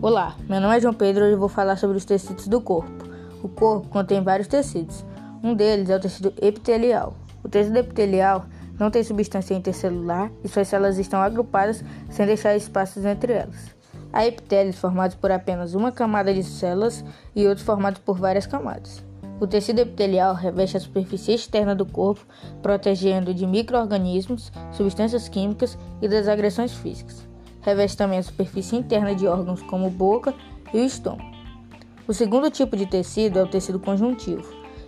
Olá, meu nome é João Pedro e hoje eu vou falar sobre os tecidos do corpo. O corpo contém vários tecidos. Um deles é o tecido epitelial. O tecido epitelial não tem substância intercelular e suas células estão agrupadas sem deixar espaços entre elas. Há epitélios formados por apenas uma camada de células e outros formados por várias camadas. O tecido epitelial reveste a superfície externa do corpo, protegendo de microorganismos, substâncias químicas e das agressões físicas. Reveste também a superfície interna de órgãos como boca e o estômago. O segundo tipo de tecido é o tecido conjuntivo.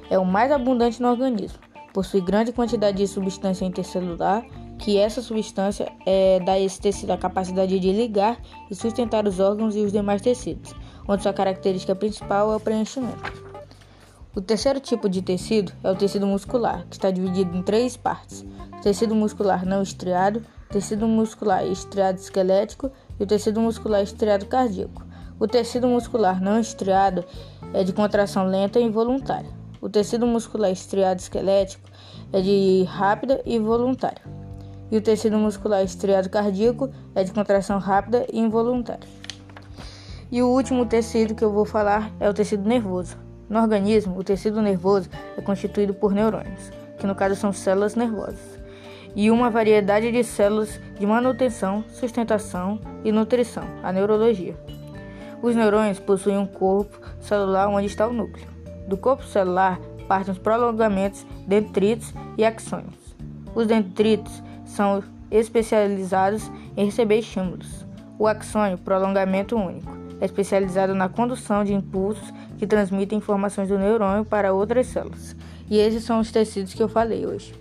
É o mais abundante no organismo. Possui grande quantidade de substância intercelular, que essa substância é, dá a esse tecido a capacidade de ligar e sustentar os órgãos e os demais tecidos, onde sua característica principal é o preenchimento. O terceiro tipo de tecido é o tecido muscular, que está dividido em três partes: tecido muscular não estriado, tecido muscular estriado esquelético e o tecido muscular estriado cardíaco. O tecido muscular não estriado é de contração lenta e involuntária. O tecido muscular estriado esquelético é de rápida e voluntária. E o tecido muscular estriado cardíaco é de contração rápida e involuntária. E o último tecido que eu vou falar é o tecido nervoso. No organismo, o tecido nervoso é constituído por neurônios, que no caso são células nervosas e uma variedade de células de manutenção, sustentação e nutrição, a neurologia. Os neurônios possuem um corpo celular onde está o núcleo. Do corpo celular partem os prolongamentos, detritos e axônios. Os detritos são especializados em receber estímulos. O axônio, prolongamento único, é especializado na condução de impulsos que transmitem informações do neurônio para outras células. E esses são os tecidos que eu falei hoje.